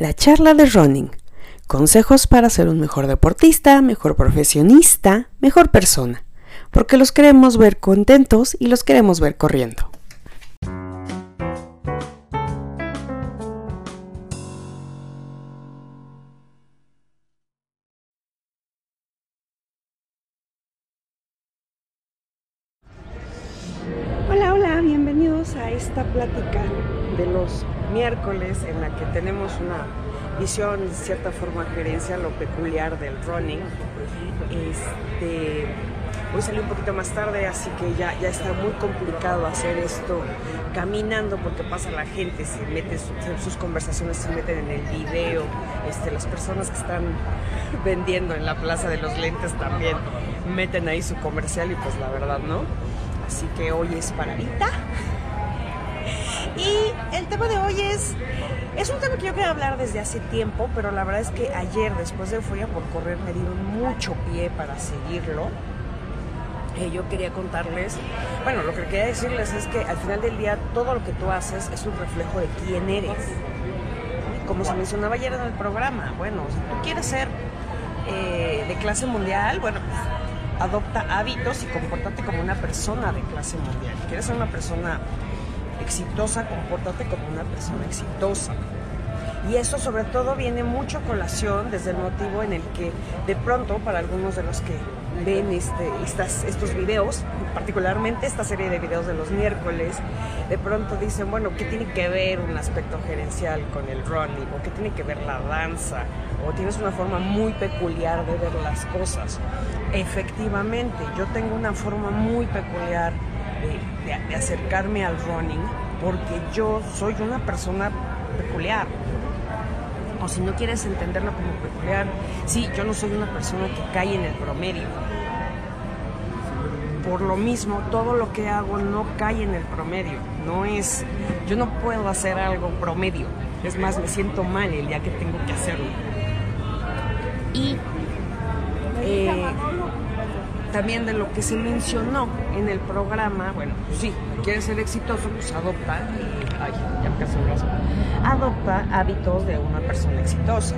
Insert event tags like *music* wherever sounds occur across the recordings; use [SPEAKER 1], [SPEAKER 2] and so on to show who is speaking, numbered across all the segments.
[SPEAKER 1] La charla de running. Consejos para ser un mejor deportista, mejor profesionista, mejor persona. Porque los queremos ver contentos y los queremos ver corriendo. Hola, hola, bienvenidos a esta plática de los miércoles en la que tenemos una visión, de cierta forma, gerencia lo peculiar del running. Este, hoy salí un poquito más tarde, así que ya, ya está muy complicado hacer esto caminando porque pasa la gente, se mete su- sus conversaciones, se meten en el video, este, las personas que están *laughs* vendiendo en la Plaza de los Lentes también meten ahí su comercial y pues la verdad no. Así que hoy es paradita. Y el tema de hoy es, es un tema que yo quería hablar desde hace tiempo, pero la verdad es que ayer, después de Euforia por Correr, me dieron mucho pie para seguirlo. Eh, yo quería contarles, bueno, lo que quería decirles es que al final del día todo lo que tú haces es un reflejo de quién eres. Como se mencionaba ayer en el programa, bueno, si tú quieres ser eh, de clase mundial, bueno, pues, adopta hábitos y compórtate como una persona de clase mundial. ¿Quieres ser una persona exitosa? Compórtate como una persona exitosa. Y eso sobre todo viene mucho colación desde el motivo en el que de pronto para algunos de los que ven este, estas, estos videos, particularmente esta serie de videos de los miércoles, de pronto dicen, bueno, ¿qué tiene que ver un aspecto gerencial con el running? ¿O qué tiene que ver la danza? ¿O tienes una forma muy peculiar de ver las cosas? Efectivamente, yo tengo una forma muy peculiar de, acercarme al running porque yo soy una persona peculiar o si no quieres entenderlo como peculiar, sí, yo no soy una persona que cae en el promedio. Por lo mismo, todo lo que hago no cae en el promedio. No es, yo no puedo hacer algo promedio. Es más, me siento mal el día que tengo que hacerlo. Y también de lo que se mencionó en el programa, bueno, pues sí, quieres ser exitoso, pues adopta, ay, ya casi raspo. adopta hábitos de una persona exitosa.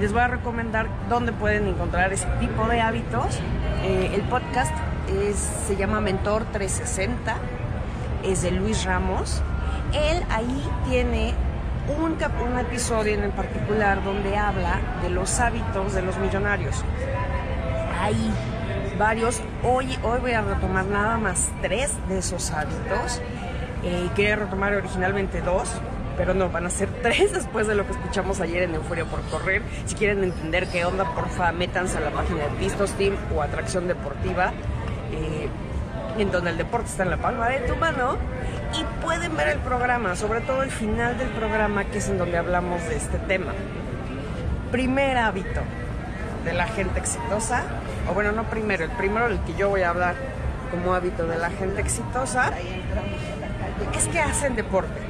[SPEAKER 1] Les voy a recomendar dónde pueden encontrar ese tipo de hábitos. Eh, el podcast es- se llama Mentor 360, es de Luis Ramos. Él ahí tiene un, cap- un episodio en particular donde habla de los hábitos de los millonarios hay varios. Hoy, hoy voy a retomar nada más tres de esos hábitos. Eh, quería retomar originalmente dos, pero no, van a ser *laughs* tres después de lo que escuchamos ayer en Euforia por Correr. Si quieren entender qué onda, porfa, métanse a la página de Pistos Team o Atracción Deportiva, eh, en donde el deporte está en la palma de tu mano. Y pueden ver el programa, sobre todo el final del programa, que es en donde hablamos de este tema. Primer hábito de la gente exitosa, o bueno, no primero, el primero del que yo voy a hablar como hábito de la gente exitosa, es que hacen deporte.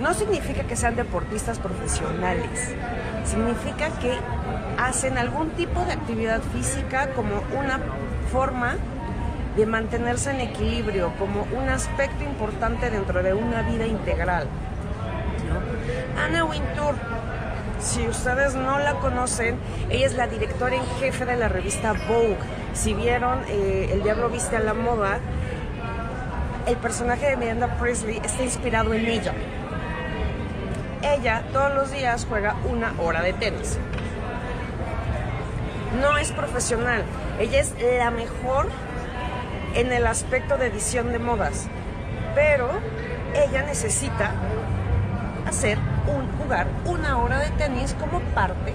[SPEAKER 1] No significa que sean deportistas profesionales, significa que hacen algún tipo de actividad física como una forma de mantenerse en equilibrio, como un aspecto importante dentro de una vida integral. ¿no? Ana Wintour, si ustedes no la conocen, ella es la directora en jefe de la revista Vogue. Si vieron eh, El Diablo Viste a la Moda, el personaje de Miranda Presley está inspirado en ella. Ella todos los días juega una hora de tenis. No es profesional, ella es la mejor en el aspecto de edición de modas, pero ella necesita hacer un jugar una hora de tenis como parte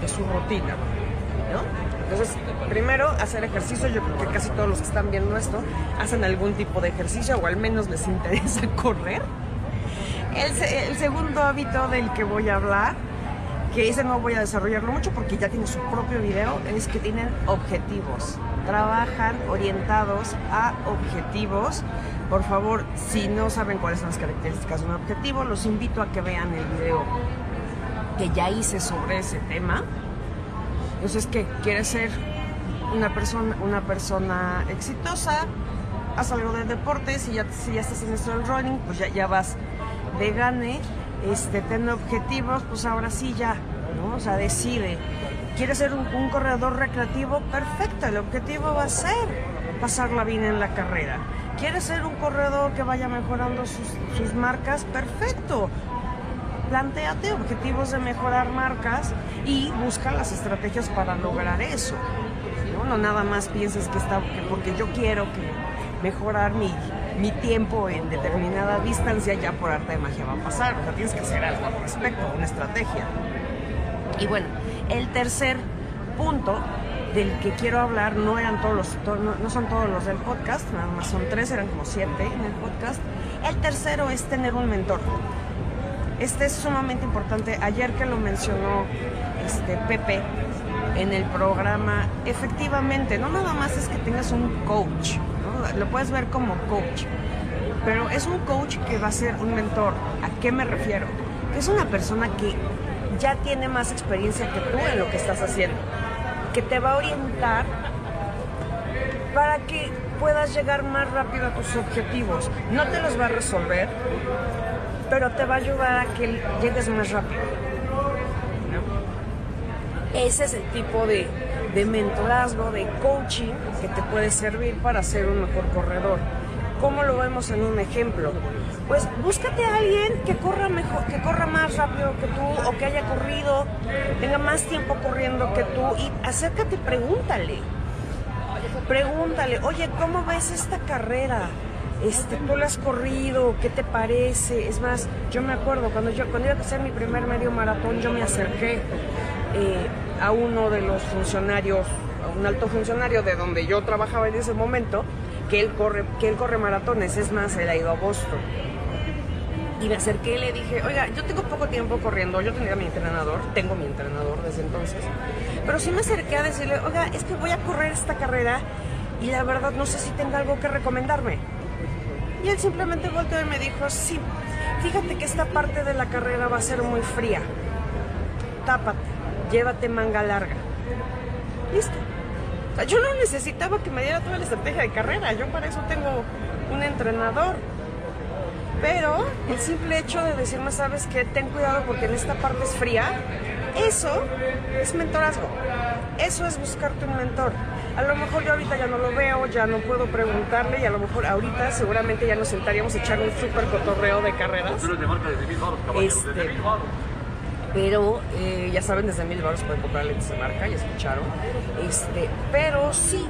[SPEAKER 1] de su rutina, ¿no? Entonces, primero hacer ejercicio, yo creo que casi todos los que están viendo esto hacen algún tipo de ejercicio o al menos les *laughs* interesa correr. El, el segundo hábito del que voy a hablar, que ese no voy a desarrollarlo mucho porque ya tiene su propio video, es que tienen objetivos. Trabajan orientados a objetivos. Por favor, si no saben cuáles son las características de un objetivo, los invito a que vean el video que ya hice sobre ese tema. Entonces, ¿qué? ¿Quieres ser una persona, una persona exitosa? Haz algo de deporte, si ya, si ya estás en esto del running, pues ya, vas de gane este, ten objetivos, pues ahora sí ya, ¿no? O sea, decide. ¿Quieres ser un, corredor recreativo? Perfecto, el objetivo va a ser pasarla bien en la carrera. ¿Quieres ser un corredor que vaya mejorando sus, marcas? Perfecto. Plantéate objetivos de mejorar marcas y busca las estrategias para lograr eso. No, nada más pienses que está, porque yo quiero que mejorar mi, mi tiempo en determinada distancia, ya por arte de magia va a pasar. O sea, tienes que hacer algo al respecto, una estrategia. Y bueno, el tercer punto del que quiero hablar no eran todos los, no, son todos los del podcast, nada más son tres, eran como siete en el podcast. El tercero es tener un mentor. Este es sumamente importante. Ayer que lo mencionó este Pepe en el programa, efectivamente, no nada más es que tengas un coach, lo puedes ver como coach, pero es un coach que va a ser un mentor. ¿A qué me refiero? Es una persona que ya tiene más experiencia que tú en lo que estás haciendo, que te va a orientar para que puedas llegar más rápido a tus objetivos. No te los va a resolver, pero te va a ayudar a que llegues más rápido. Ese es el tipo de, de mentorazgo, de coaching que te puede servir para ser un mejor corredor. ¿Cómo lo vemos en un ejemplo? Pues búscate a alguien que corra mejor, que corra más rápido que tú o que haya corrido, tenga más tiempo corriendo que tú y acércate y pregúntale. Pregúntale, oye, ¿cómo ves esta carrera? Este, tú la has corrido, ¿qué te parece? Es más, yo me acuerdo cuando yo cuando iba a hacer mi primer medio maratón, yo me acerqué eh, a uno de los funcionarios, a un alto funcionario de donde yo trabajaba en ese momento, que él corre, que él corre maratones, es más, él ha ido a Boston. Y me acerqué y le dije, oiga, yo tengo poco tiempo corriendo, yo tenía mi entrenador, tengo mi entrenador desde entonces, pero sí me acerqué a decirle, oiga, es que voy a correr esta carrera y la verdad no sé si tenga algo que recomendarme. Y él simplemente volteó y me dijo, sí, fíjate que esta parte de la carrera va a ser muy fría. Tápate, llévate manga larga. Listo. Yo no necesitaba que me diera toda la estrategia de carrera, yo para eso tengo un entrenador. Pero el simple hecho de decirme, sabes que ten cuidado porque en esta parte es fría, eso es mentorazgo. Eso es buscarte un mentor. A lo mejor yo ahorita ya no lo veo, ya no puedo preguntarle y a lo mejor ahorita seguramente ya nos sentaríamos a echar un súper cotorreo de carreras. Este, pero eh, ya saben, desde mil dólares pueden comprar lentes de marca, ya escucharon. Este, pero sí,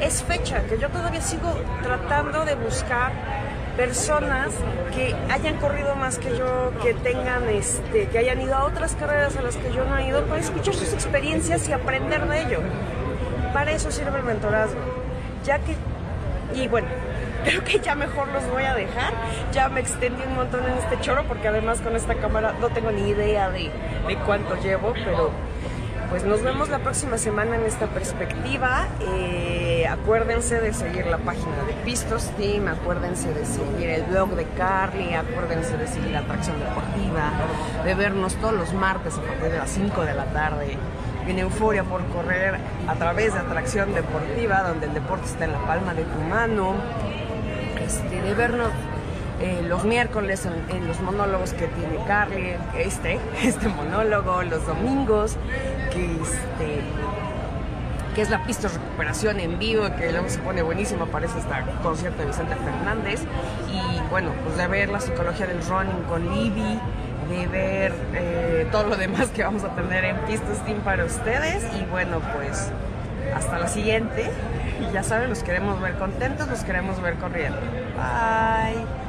[SPEAKER 1] es fecha que yo todavía sigo tratando de buscar personas que hayan corrido más que yo, que tengan, este, que hayan ido a otras carreras a las que yo no he ido, para escuchar sus experiencias y aprender de ello. Para eso sirve el mentorazgo. Ya que, y bueno, creo que ya mejor los voy a dejar. Ya me extendí un montón en este choro porque además con esta cámara no tengo ni idea de, de cuánto llevo, pero pues nos vemos la próxima semana en esta perspectiva. Eh, acuérdense de seguir la página de Pistos Team, acuérdense de seguir el blog de Carly, acuérdense de seguir la atracción deportiva, de vernos todos los martes a partir de las 5 de la tarde en Euforia por correr a través de Atracción Deportiva, donde el deporte está en la palma de tu mano, este, de vernos eh, los miércoles en, los monólogos que tiene Carly, este, *laughs* este monólogo, los domingos, que este que es la pista de recuperación en vivo, que luego se pone buenísimo, aparece hasta concierto de Vicente Fernández, y bueno, pues de ver la psicología del running con Libby, de ver eh, todo lo demás que vamos a tener en Pistas Team para ustedes, y bueno, pues hasta la siguiente, y ya saben, los queremos ver contentos, los queremos ver corriendo. Bye.